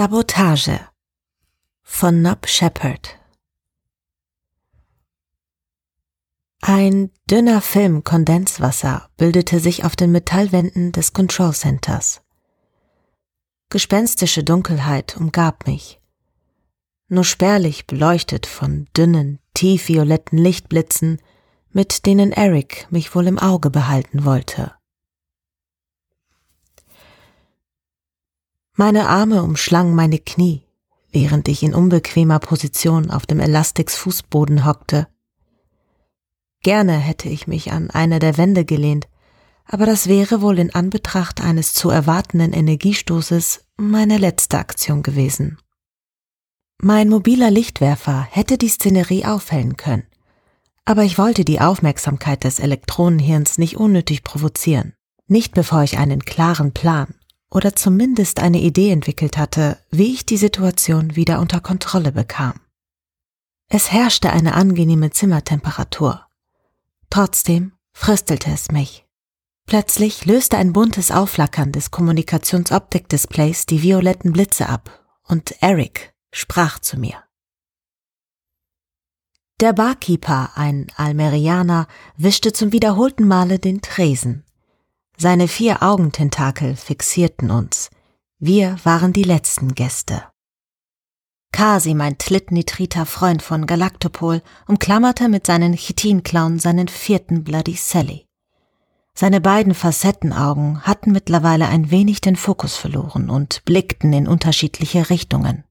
Sabotage von Nob Shepard Ein dünner Film Kondenswasser bildete sich auf den Metallwänden des Control Centers. Gespenstische Dunkelheit umgab mich. Nur spärlich beleuchtet von dünnen, tiefvioletten Lichtblitzen, mit denen Eric mich wohl im Auge behalten wollte. Meine Arme umschlangen meine Knie, während ich in unbequemer Position auf dem Elastix Fußboden hockte. Gerne hätte ich mich an eine der Wände gelehnt, aber das wäre wohl in Anbetracht eines zu erwartenden Energiestoßes meine letzte Aktion gewesen. Mein mobiler Lichtwerfer hätte die Szenerie aufhellen können, aber ich wollte die Aufmerksamkeit des Elektronenhirns nicht unnötig provozieren, nicht bevor ich einen klaren Plan oder zumindest eine Idee entwickelt hatte, wie ich die Situation wieder unter Kontrolle bekam. Es herrschte eine angenehme Zimmertemperatur. Trotzdem fröstelte es mich. Plötzlich löste ein buntes Aufflackern des Kommunikationsoptik-Displays die violetten Blitze ab und Eric sprach zu mir. Der Barkeeper, ein Almerianer, wischte zum wiederholten Male den Tresen. Seine vier Augententakel fixierten uns. Wir waren die letzten Gäste. Kasi, mein tlittnitriter Freund von Galaktopol, umklammerte mit seinen Chitinklauen seinen vierten Bloody Sally. Seine beiden Facettenaugen hatten mittlerweile ein wenig den Fokus verloren und blickten in unterschiedliche Richtungen.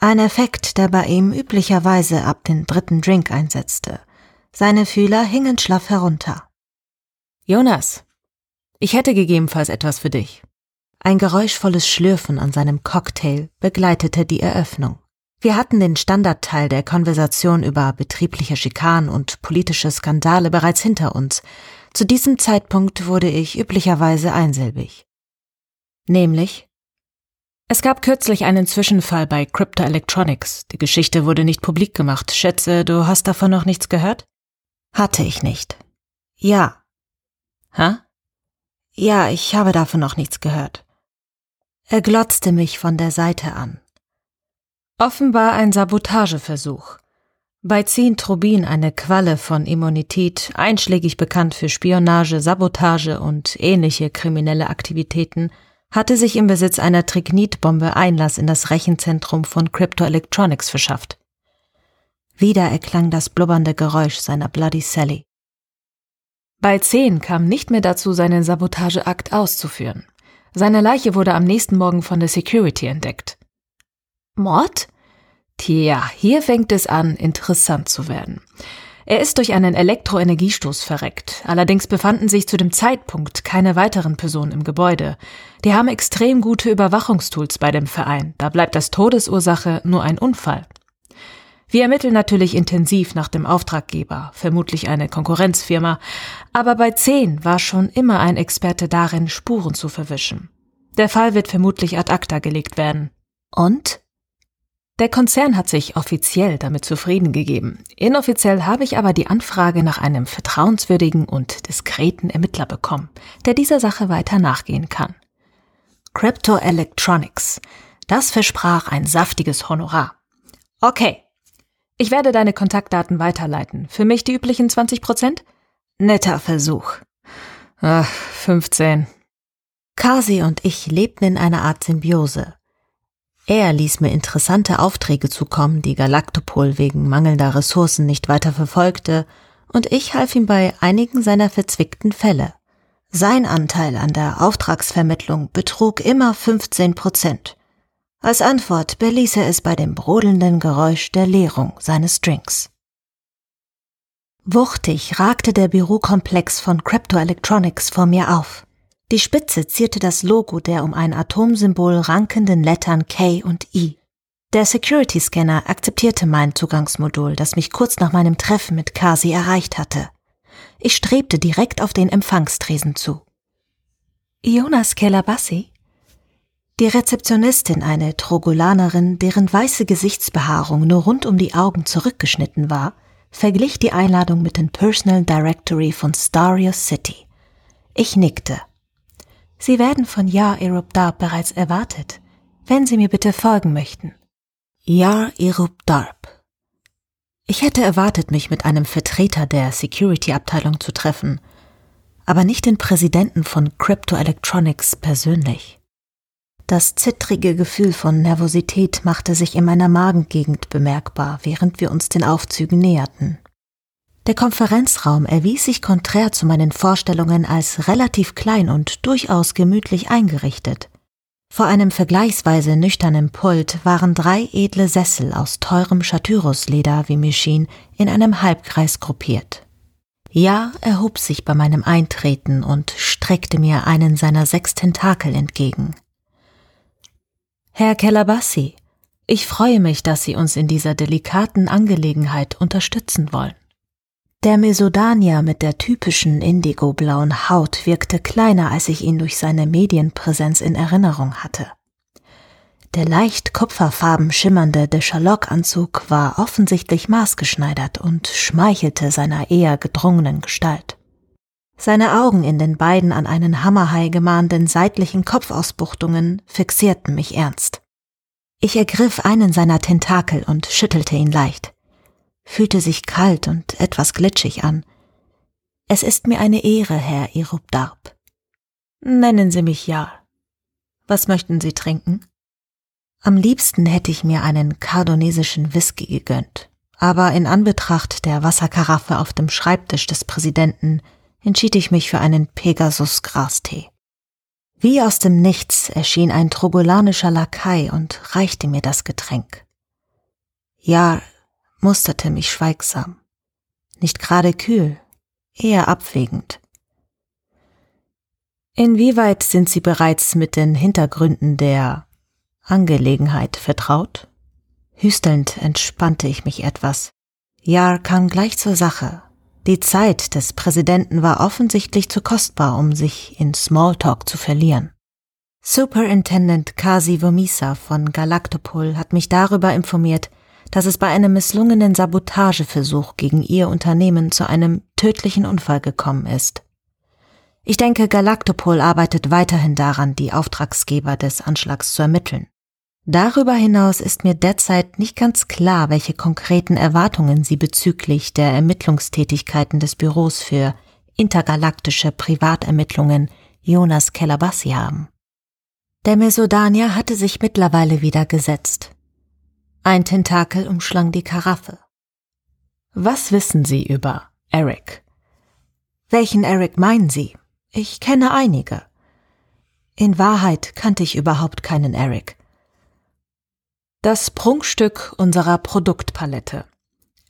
Ein Effekt, der bei ihm üblicherweise ab den dritten Drink einsetzte. Seine Fühler hingen schlaff herunter. Jonas, ich hätte gegebenenfalls etwas für dich. Ein geräuschvolles Schlürfen an seinem Cocktail begleitete die Eröffnung. Wir hatten den Standardteil der Konversation über betriebliche Schikanen und politische Skandale bereits hinter uns. Zu diesem Zeitpunkt wurde ich üblicherweise einsilbig. Nämlich, es gab kürzlich einen Zwischenfall bei Crypto Electronics. Die Geschichte wurde nicht publik gemacht. Schätze, du hast davon noch nichts gehört? Hatte ich nicht. Ja. Ha? Ja, ich habe davon noch nichts gehört. Er glotzte mich von der Seite an. Offenbar ein Sabotageversuch. Bei Trubin eine Qualle von Immunität, einschlägig bekannt für Spionage, Sabotage und ähnliche kriminelle Aktivitäten, hatte sich im Besitz einer Trignitbombe Einlass in das Rechenzentrum von Crypto Electronics verschafft. Wieder erklang das blubbernde Geräusch seiner Bloody Sally. Bei 10 kam nicht mehr dazu, seinen Sabotageakt auszuführen. Seine Leiche wurde am nächsten Morgen von der Security entdeckt. Mord? Tja, hier fängt es an, interessant zu werden. Er ist durch einen Elektroenergiestoß verreckt. Allerdings befanden sich zu dem Zeitpunkt keine weiteren Personen im Gebäude. Die haben extrem gute Überwachungstools bei dem Verein. Da bleibt das Todesursache nur ein Unfall. Wir ermitteln natürlich intensiv nach dem Auftraggeber, vermutlich eine Konkurrenzfirma, aber bei 10 war schon immer ein Experte darin, Spuren zu verwischen. Der Fall wird vermutlich ad acta gelegt werden. Und? Der Konzern hat sich offiziell damit zufrieden gegeben. Inoffiziell habe ich aber die Anfrage nach einem vertrauenswürdigen und diskreten Ermittler bekommen, der dieser Sache weiter nachgehen kann. Crypto Electronics. Das versprach ein saftiges Honorar. Okay, ich werde deine Kontaktdaten weiterleiten. Für mich die üblichen 20 Prozent? Netter Versuch. Ach, 15. Kasi und ich lebten in einer Art Symbiose. Er ließ mir interessante Aufträge zukommen, die Galaktopol wegen mangelnder Ressourcen nicht weiter verfolgte, und ich half ihm bei einigen seiner verzwickten Fälle. Sein Anteil an der Auftragsvermittlung betrug immer 15 Prozent. Als Antwort beließ er es bei dem brodelnden Geräusch der Leerung seines Drinks. Wuchtig ragte der Bürokomplex von Crypto Electronics vor mir auf. Die Spitze zierte das Logo der um ein Atomsymbol rankenden Lettern K und I. Der Security-Scanner akzeptierte mein Zugangsmodul, das mich kurz nach meinem Treffen mit Kasi erreicht hatte. Ich strebte direkt auf den Empfangstresen zu. Jonas Kelabassi? Die Rezeptionistin, eine Trogolanerin, deren weiße Gesichtsbehaarung nur rund um die Augen zurückgeschnitten war, verglich die Einladung mit dem Personal Directory von Stario City. Ich nickte. Sie werden von Ja Erupdar bereits erwartet. Wenn Sie mir bitte folgen möchten. Yar Irup Darb. Ich hätte erwartet, mich mit einem Vertreter der Security-Abteilung zu treffen, aber nicht den Präsidenten von Crypto Electronics persönlich. Das zittrige Gefühl von Nervosität machte sich in meiner Magengegend bemerkbar, während wir uns den Aufzügen näherten. Der Konferenzraum erwies sich konträr zu meinen Vorstellungen als relativ klein und durchaus gemütlich eingerichtet. Vor einem vergleichsweise nüchternen Pult waren drei edle Sessel aus teurem Chatyrusleder wie Michin in einem Halbkreis gruppiert. Ja erhob sich bei meinem Eintreten und streckte mir einen seiner sechs Tentakel entgegen. Herr Kelabassi, ich freue mich, dass Sie uns in dieser delikaten Angelegenheit unterstützen wollen. Der Mesodanier mit der typischen indigoblauen Haut wirkte kleiner, als ich ihn durch seine Medienpräsenz in Erinnerung hatte. Der leicht kupferfarben schimmernde Deschalok-Anzug war offensichtlich maßgeschneidert und schmeichelte seiner eher gedrungenen Gestalt. Seine Augen in den beiden an einen Hammerhai gemahnten seitlichen Kopfausbuchtungen fixierten mich ernst. Ich ergriff einen seiner Tentakel und schüttelte ihn leicht, fühlte sich kalt und etwas glitschig an. Es ist mir eine Ehre, Herr Irubdarb. Nennen Sie mich ja. Was möchten Sie trinken? Am liebsten hätte ich mir einen kardonesischen Whisky gegönnt, aber in Anbetracht der Wasserkaraffe auf dem Schreibtisch des Präsidenten entschied ich mich für einen Pegasus-Grastee. Wie aus dem Nichts erschien ein trogolanischer Lakai und reichte mir das Getränk. Ja, musterte mich schweigsam. Nicht gerade kühl, eher abwägend. Inwieweit sind Sie bereits mit den Hintergründen der Angelegenheit vertraut? Hüstelnd entspannte ich mich etwas. Jar kam gleich zur Sache, die Zeit des Präsidenten war offensichtlich zu kostbar, um sich in Smalltalk zu verlieren. Superintendent Kasi Vomisa von Galactopol hat mich darüber informiert, dass es bei einem misslungenen Sabotageversuch gegen ihr Unternehmen zu einem tödlichen Unfall gekommen ist. Ich denke, Galactopol arbeitet weiterhin daran, die Auftragsgeber des Anschlags zu ermitteln. Darüber hinaus ist mir derzeit nicht ganz klar, welche konkreten Erwartungen Sie bezüglich der Ermittlungstätigkeiten des Büros für intergalaktische Privatermittlungen Jonas Kelabassi haben. Der Mesodanier hatte sich mittlerweile wieder gesetzt. Ein Tentakel umschlang die Karaffe. Was wissen Sie über Eric? Welchen Eric meinen Sie? Ich kenne einige. In Wahrheit kannte ich überhaupt keinen Eric. Das Prunkstück unserer Produktpalette.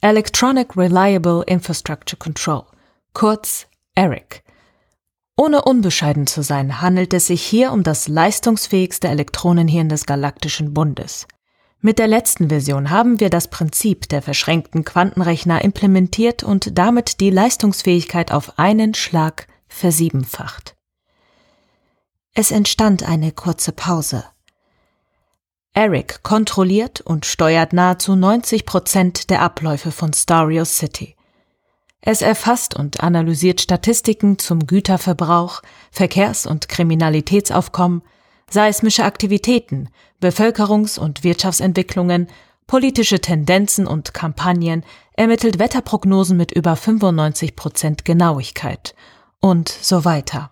Electronic Reliable Infrastructure Control, kurz ERIC. Ohne unbescheiden zu sein, handelt es sich hier um das leistungsfähigste Elektronenhirn des Galaktischen Bundes. Mit der letzten Version haben wir das Prinzip der verschränkten Quantenrechner implementiert und damit die Leistungsfähigkeit auf einen Schlag versiebenfacht. Es entstand eine kurze Pause. Eric kontrolliert und steuert nahezu 90 Prozent der Abläufe von Stario City. Es erfasst und analysiert Statistiken zum Güterverbrauch, Verkehrs- und Kriminalitätsaufkommen, seismische Aktivitäten, Bevölkerungs- und Wirtschaftsentwicklungen, politische Tendenzen und Kampagnen, ermittelt Wetterprognosen mit über 95 Prozent Genauigkeit und so weiter.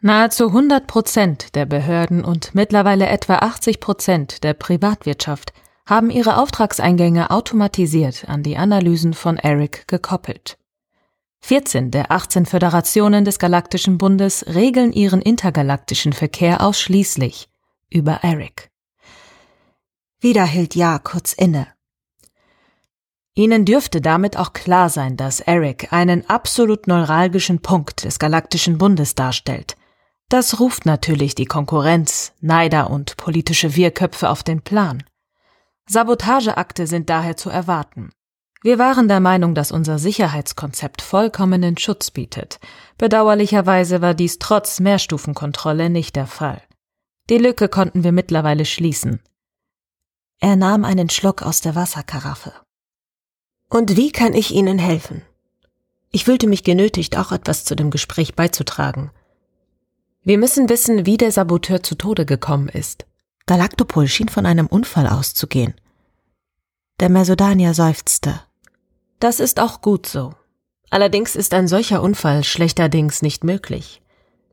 Nahezu 100 Prozent der Behörden und mittlerweile etwa 80 Prozent der Privatwirtschaft haben ihre Auftragseingänge automatisiert an die Analysen von Eric gekoppelt. 14 der 18 Föderationen des Galaktischen Bundes regeln ihren intergalaktischen Verkehr ausschließlich über Eric. Wieder hielt Ja kurz inne. Ihnen dürfte damit auch klar sein, dass Eric einen absolut neuralgischen Punkt des Galaktischen Bundes darstellt, das ruft natürlich die Konkurrenz, Neider und politische Wirrköpfe auf den Plan. Sabotageakte sind daher zu erwarten. Wir waren der Meinung, dass unser Sicherheitskonzept vollkommenen Schutz bietet. Bedauerlicherweise war dies trotz Mehrstufenkontrolle nicht der Fall. Die Lücke konnten wir mittlerweile schließen. Er nahm einen Schluck aus der Wasserkaraffe. Und wie kann ich Ihnen helfen? Ich fühlte mich genötigt, auch etwas zu dem Gespräch beizutragen. Wir müssen wissen, wie der Saboteur zu Tode gekommen ist. Galaktopol schien von einem Unfall auszugehen. Der Mesodanier seufzte. Das ist auch gut so. Allerdings ist ein solcher Unfall schlechterdings nicht möglich.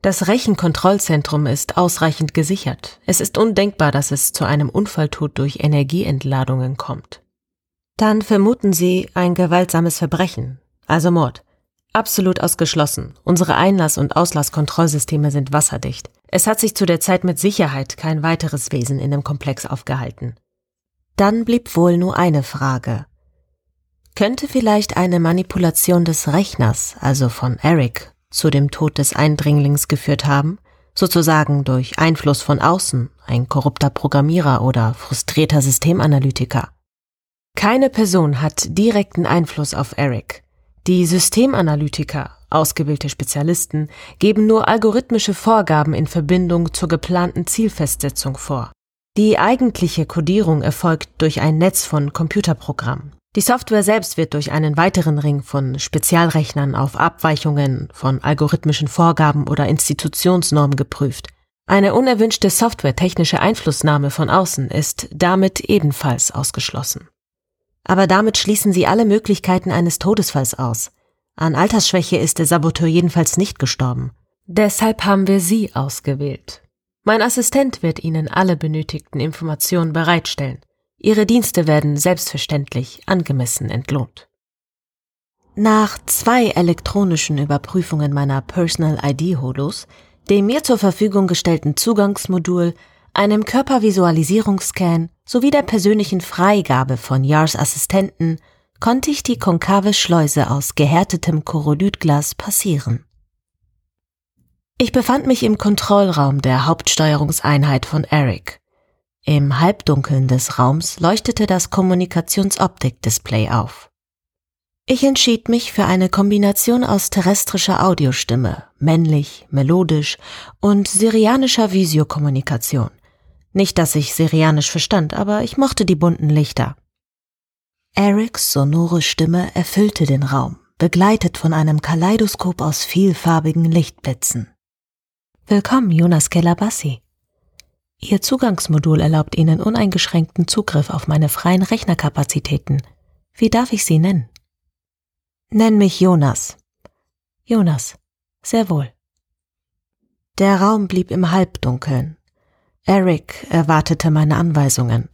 Das Rechenkontrollzentrum ist ausreichend gesichert. Es ist undenkbar, dass es zu einem Unfalltod durch Energieentladungen kommt. Dann vermuten Sie ein gewaltsames Verbrechen, also Mord. Absolut ausgeschlossen. Unsere Einlass- und Auslasskontrollsysteme sind wasserdicht. Es hat sich zu der Zeit mit Sicherheit kein weiteres Wesen in dem Komplex aufgehalten. Dann blieb wohl nur eine Frage. Könnte vielleicht eine Manipulation des Rechners, also von Eric, zu dem Tod des Eindringlings geführt haben? Sozusagen durch Einfluss von außen, ein korrupter Programmierer oder frustrierter Systemanalytiker. Keine Person hat direkten Einfluss auf Eric. Die Systemanalytiker, ausgebildete Spezialisten, geben nur algorithmische Vorgaben in Verbindung zur geplanten Zielfestsetzung vor. Die eigentliche Codierung erfolgt durch ein Netz von Computerprogrammen. Die Software selbst wird durch einen weiteren Ring von Spezialrechnern auf Abweichungen von algorithmischen Vorgaben oder Institutionsnormen geprüft. Eine unerwünschte softwaretechnische Einflussnahme von außen ist damit ebenfalls ausgeschlossen. Aber damit schließen Sie alle Möglichkeiten eines Todesfalls aus. An Altersschwäche ist der Saboteur jedenfalls nicht gestorben. Deshalb haben wir Sie ausgewählt. Mein Assistent wird Ihnen alle benötigten Informationen bereitstellen. Ihre Dienste werden selbstverständlich angemessen entlohnt. Nach zwei elektronischen Überprüfungen meiner Personal ID Holos, dem mir zur Verfügung gestellten Zugangsmodul, einem Körpervisualisierungsscan sowie der persönlichen Freigabe von Yars Assistenten konnte ich die konkave Schleuse aus gehärtetem Korolydglas passieren. Ich befand mich im Kontrollraum der Hauptsteuerungseinheit von Eric. Im Halbdunkeln des Raums leuchtete das Kommunikationsoptik-Display auf. Ich entschied mich für eine Kombination aus terrestrischer Audiostimme, männlich, melodisch und syrianischer Visiokommunikation. Nicht, dass ich Syrianisch verstand, aber ich mochte die bunten Lichter. Erics sonore Stimme erfüllte den Raum, begleitet von einem Kaleidoskop aus vielfarbigen Lichtblitzen. Willkommen, Jonas Kelabassi. Ihr Zugangsmodul erlaubt Ihnen uneingeschränkten Zugriff auf meine freien Rechnerkapazitäten. Wie darf ich Sie nennen? Nenn mich Jonas. Jonas. Sehr wohl. Der Raum blieb im Halbdunkeln. Eric erwartete meine Anweisungen.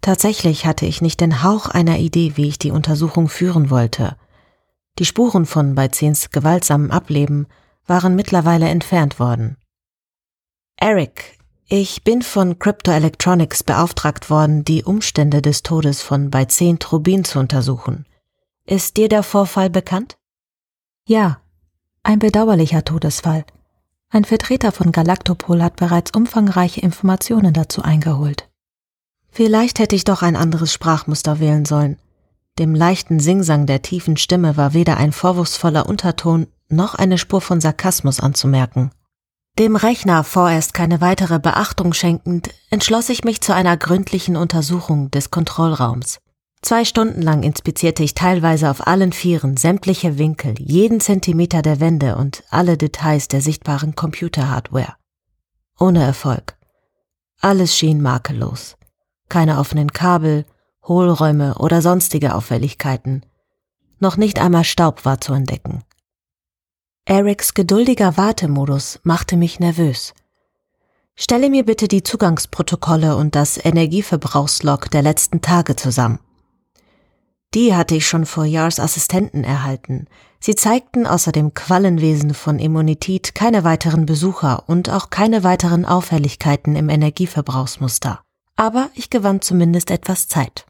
Tatsächlich hatte ich nicht den Hauch einer Idee, wie ich die Untersuchung führen wollte. Die Spuren von Beizens gewaltsamem Ableben waren mittlerweile entfernt worden. Eric, ich bin von Crypto Electronics beauftragt worden, die Umstände des Todes von Beizen Trubin zu untersuchen. Ist dir der Vorfall bekannt? Ja, ein bedauerlicher Todesfall. Ein Vertreter von Galaktopol hat bereits umfangreiche Informationen dazu eingeholt. Vielleicht hätte ich doch ein anderes Sprachmuster wählen sollen. Dem leichten Singsang der tiefen Stimme war weder ein vorwurfsvoller Unterton noch eine Spur von Sarkasmus anzumerken. Dem Rechner vorerst keine weitere Beachtung schenkend, entschloss ich mich zu einer gründlichen Untersuchung des Kontrollraums. Zwei Stunden lang inspizierte ich teilweise auf allen Vieren sämtliche Winkel, jeden Zentimeter der Wände und alle Details der sichtbaren Computerhardware. Ohne Erfolg. Alles schien makellos. Keine offenen Kabel, Hohlräume oder sonstige Auffälligkeiten. Noch nicht einmal Staub war zu entdecken. Erics geduldiger Wartemodus machte mich nervös. Stelle mir bitte die Zugangsprotokolle und das Energieverbrauchslog der letzten Tage zusammen. Die hatte ich schon vor Jars Assistenten erhalten. Sie zeigten außer dem Quallenwesen von Immunität keine weiteren Besucher und auch keine weiteren Auffälligkeiten im Energieverbrauchsmuster. Aber ich gewann zumindest etwas Zeit.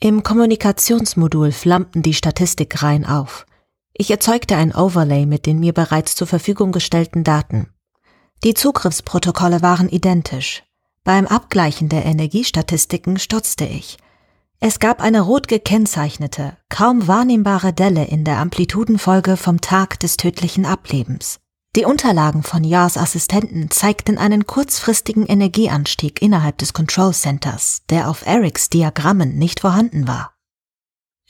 Im Kommunikationsmodul flammten die Statistikreihen auf. Ich erzeugte ein Overlay mit den mir bereits zur Verfügung gestellten Daten. Die Zugriffsprotokolle waren identisch. Beim Abgleichen der Energiestatistiken stutzte ich. Es gab eine rot gekennzeichnete, kaum wahrnehmbare Delle in der Amplitudenfolge vom Tag des tödlichen Ablebens. Die Unterlagen von Yars Assistenten zeigten einen kurzfristigen Energieanstieg innerhalb des Control Centers, der auf Erics Diagrammen nicht vorhanden war.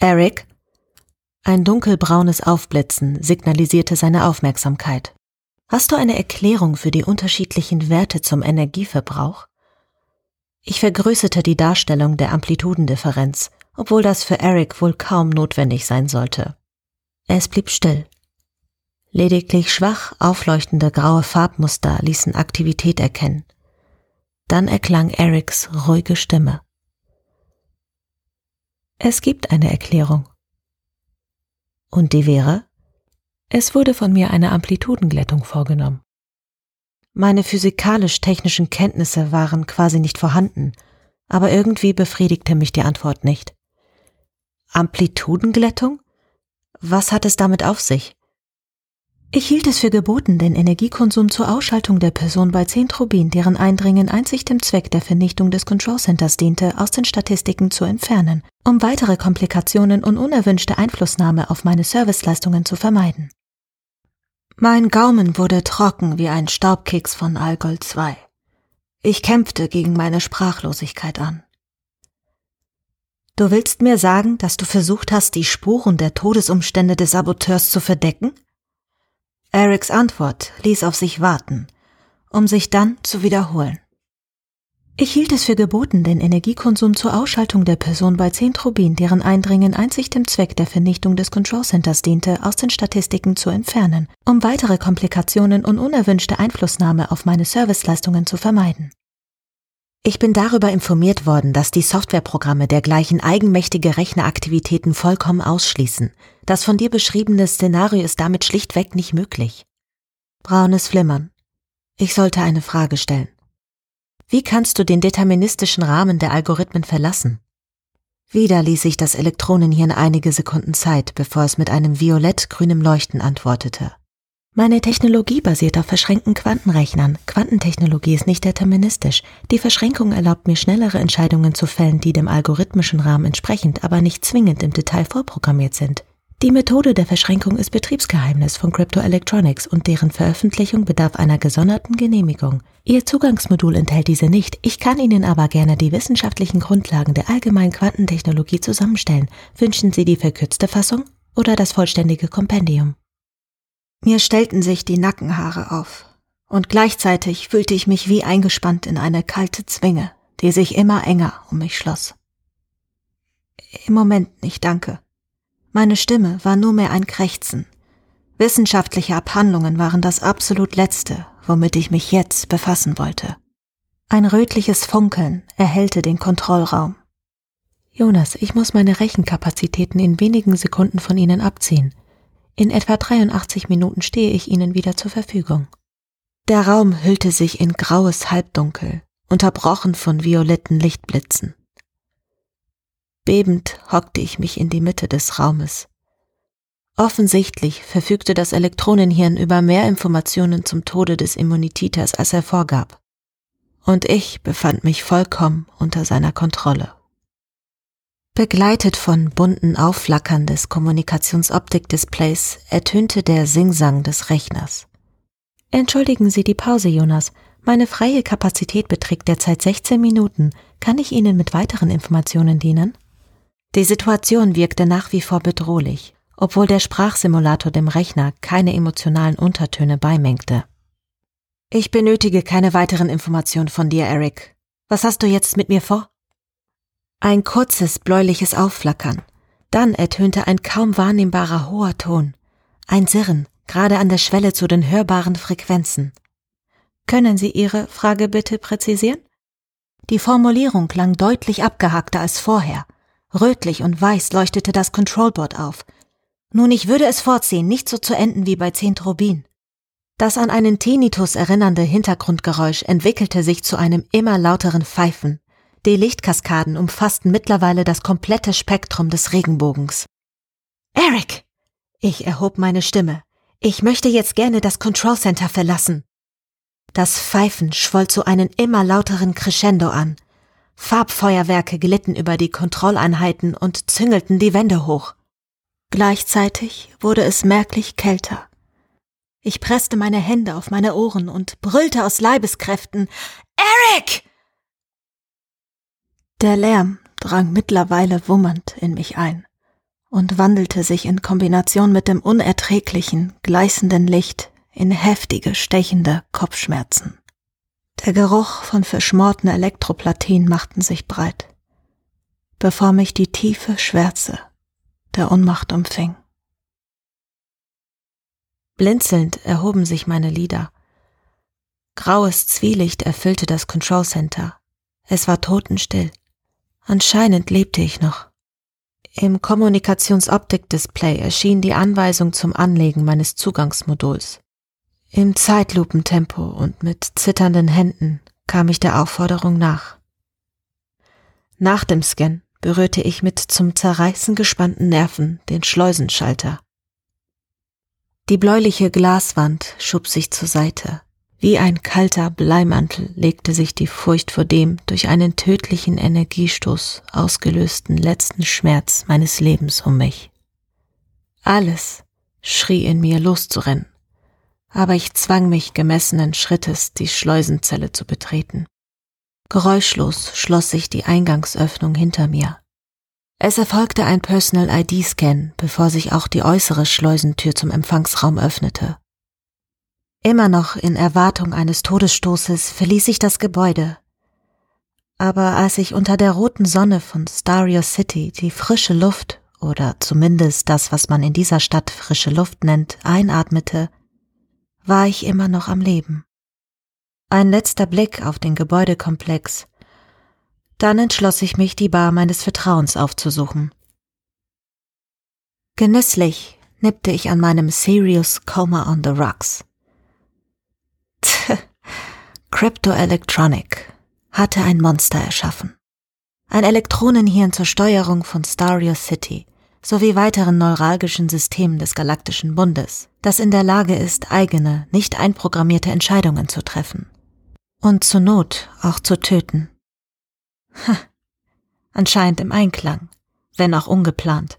Eric, ein dunkelbraunes Aufblitzen signalisierte seine Aufmerksamkeit. Hast du eine Erklärung für die unterschiedlichen Werte zum Energieverbrauch? Ich vergrößerte die Darstellung der Amplitudendifferenz, obwohl das für Eric wohl kaum notwendig sein sollte. Es blieb still. Lediglich schwach aufleuchtende graue Farbmuster ließen Aktivität erkennen. Dann erklang Erics ruhige Stimme. Es gibt eine Erklärung. Und die wäre? Es wurde von mir eine Amplitudenglättung vorgenommen. Meine physikalisch-technischen Kenntnisse waren quasi nicht vorhanden, aber irgendwie befriedigte mich die Antwort nicht. Amplitudenglättung? Was hat es damit auf sich? Ich hielt es für geboten, den Energiekonsum zur Ausschaltung der Person bei zehn Trubin, deren Eindringen einzig dem Zweck der Vernichtung des Control Centers diente, aus den Statistiken zu entfernen, um weitere Komplikationen und unerwünschte Einflussnahme auf meine Serviceleistungen zu vermeiden. Mein Gaumen wurde trocken wie ein Staubkeks von Algol II. Ich kämpfte gegen meine Sprachlosigkeit an. Du willst mir sagen, dass du versucht hast, die Spuren der Todesumstände des Saboteurs zu verdecken? Erics Antwort ließ auf sich warten, um sich dann zu wiederholen. Ich hielt es für geboten, den Energiekonsum zur Ausschaltung der Person bei zehn Trubin, deren Eindringen einzig dem Zweck der Vernichtung des Control Centers diente, aus den Statistiken zu entfernen, um weitere Komplikationen und unerwünschte Einflussnahme auf meine Serviceleistungen zu vermeiden. Ich bin darüber informiert worden, dass die Softwareprogramme dergleichen eigenmächtige Rechneraktivitäten vollkommen ausschließen. Das von dir beschriebene Szenario ist damit schlichtweg nicht möglich. Braunes Flimmern. Ich sollte eine Frage stellen. Wie kannst du den deterministischen Rahmen der Algorithmen verlassen? Wieder ließ sich das Elektronenhirn einige Sekunden Zeit, bevor es mit einem violett-grünem Leuchten antwortete. Meine Technologie basiert auf verschränkten Quantenrechnern. Quantentechnologie ist nicht deterministisch. Die Verschränkung erlaubt mir schnellere Entscheidungen zu fällen, die dem algorithmischen Rahmen entsprechend, aber nicht zwingend im Detail vorprogrammiert sind. Die Methode der Verschränkung ist Betriebsgeheimnis von Crypto Electronics und deren Veröffentlichung bedarf einer gesonderten Genehmigung. Ihr Zugangsmodul enthält diese nicht, ich kann Ihnen aber gerne die wissenschaftlichen Grundlagen der allgemeinen Quantentechnologie zusammenstellen. Wünschen Sie die verkürzte Fassung oder das vollständige Kompendium? Mir stellten sich die Nackenhaare auf, und gleichzeitig fühlte ich mich wie eingespannt in eine kalte Zwinge, die sich immer enger um mich schloss. Im Moment nicht, danke. Meine Stimme war nur mehr ein Krächzen. Wissenschaftliche Abhandlungen waren das absolut Letzte, womit ich mich jetzt befassen wollte. Ein rötliches Funkeln erhellte den Kontrollraum. Jonas, ich muss meine Rechenkapazitäten in wenigen Sekunden von Ihnen abziehen. In etwa 83 Minuten stehe ich Ihnen wieder zur Verfügung. Der Raum hüllte sich in graues Halbdunkel, unterbrochen von violetten Lichtblitzen. Bebend hockte ich mich in die Mitte des Raumes. Offensichtlich verfügte das Elektronenhirn über mehr Informationen zum Tode des Immunititers, als er vorgab. Und ich befand mich vollkommen unter seiner Kontrolle. Begleitet von bunten Aufflackern des Kommunikationsoptikdisplays ertönte der Singsang des Rechners. Entschuldigen Sie die Pause, Jonas. Meine freie Kapazität beträgt derzeit 16 Minuten. Kann ich Ihnen mit weiteren Informationen dienen? Die Situation wirkte nach wie vor bedrohlich, obwohl der Sprachsimulator dem Rechner keine emotionalen Untertöne beimengte. Ich benötige keine weiteren Informationen von dir, Eric. Was hast du jetzt mit mir vor? Ein kurzes bläuliches Aufflackern. Dann ertönte ein kaum wahrnehmbarer hoher Ton. Ein Sirren, gerade an der Schwelle zu den hörbaren Frequenzen. Können Sie Ihre Frage bitte präzisieren? Die Formulierung klang deutlich abgehackter als vorher. Rötlich und weiß leuchtete das Controlboard auf. Nun, ich würde es vorziehen, nicht so zu enden wie bei zehn Turbinen. Das an einen Tinnitus erinnernde Hintergrundgeräusch entwickelte sich zu einem immer lauteren Pfeifen, die Lichtkaskaden umfassten mittlerweile das komplette Spektrum des Regenbogens. Eric! Ich erhob meine Stimme. Ich möchte jetzt gerne das Control Center verlassen. Das Pfeifen schwoll zu einem immer lauteren Crescendo an. Farbfeuerwerke glitten über die Kontrolleinheiten und züngelten die Wände hoch. Gleichzeitig wurde es merklich kälter. Ich presste meine Hände auf meine Ohren und brüllte aus Leibeskräften Eric! Der Lärm drang mittlerweile wummernd in mich ein und wandelte sich in Kombination mit dem unerträglichen, gleißenden Licht in heftige, stechende Kopfschmerzen. Der Geruch von verschmorten Elektroplatinen machten sich breit, bevor mich die tiefe Schwärze der Unmacht umfing. Blinzelnd erhoben sich meine Lider. Graues Zwielicht erfüllte das Control Center. Es war totenstill. Anscheinend lebte ich noch. Im Kommunikationsoptik-Display erschien die Anweisung zum Anlegen meines Zugangsmoduls. Im Zeitlupentempo und mit zitternden Händen kam ich der Aufforderung nach. Nach dem Scan berührte ich mit zum Zerreißen gespannten Nerven den Schleusenschalter. Die bläuliche Glaswand schob sich zur Seite. Wie ein kalter Bleimantel legte sich die Furcht vor dem durch einen tödlichen Energiestoß ausgelösten letzten Schmerz meines Lebens um mich. Alles schrie in mir loszurennen, aber ich zwang mich gemessenen Schrittes, die Schleusenzelle zu betreten. Geräuschlos schloss sich die Eingangsöffnung hinter mir. Es erfolgte ein Personal ID-Scan, bevor sich auch die äußere Schleusentür zum Empfangsraum öffnete. Immer noch in Erwartung eines Todesstoßes verließ ich das Gebäude. Aber als ich unter der roten Sonne von Stario City die frische Luft, oder zumindest das, was man in dieser Stadt frische Luft nennt, einatmete, war ich immer noch am Leben. Ein letzter Blick auf den Gebäudekomplex. Dann entschloss ich mich, die Bar meines Vertrauens aufzusuchen. Genüsslich nippte ich an meinem Serious Coma on the Rocks. Cryptoelectronic hatte ein Monster erschaffen. Ein Elektronenhirn zur Steuerung von Stario City sowie weiteren neuralgischen Systemen des Galaktischen Bundes, das in der Lage ist, eigene, nicht einprogrammierte Entscheidungen zu treffen. Und zur Not auch zu töten. Ha, anscheinend im Einklang, wenn auch ungeplant,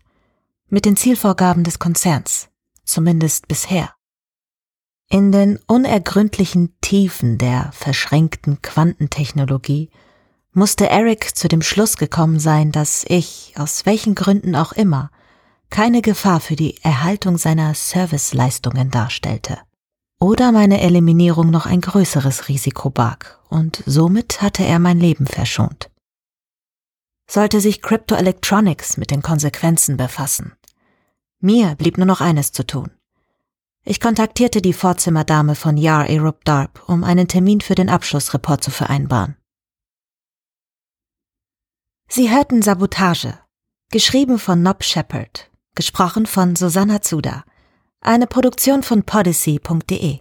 mit den Zielvorgaben des Konzerns, zumindest bisher. In den unergründlichen Tiefen der verschränkten Quantentechnologie musste Eric zu dem Schluss gekommen sein, dass ich, aus welchen Gründen auch immer, keine Gefahr für die Erhaltung seiner Serviceleistungen darstellte. Oder meine Eliminierung noch ein größeres Risiko barg, und somit hatte er mein Leben verschont. Sollte sich Crypto Electronics mit den Konsequenzen befassen. Mir blieb nur noch eines zu tun. Ich kontaktierte die Vorzimmerdame von Yar Erup Darb, um einen Termin für den Abschlussreport zu vereinbaren. Sie hörten Sabotage, geschrieben von Nob Shepard, gesprochen von Susanna Zuda, eine Produktion von podyssey.de.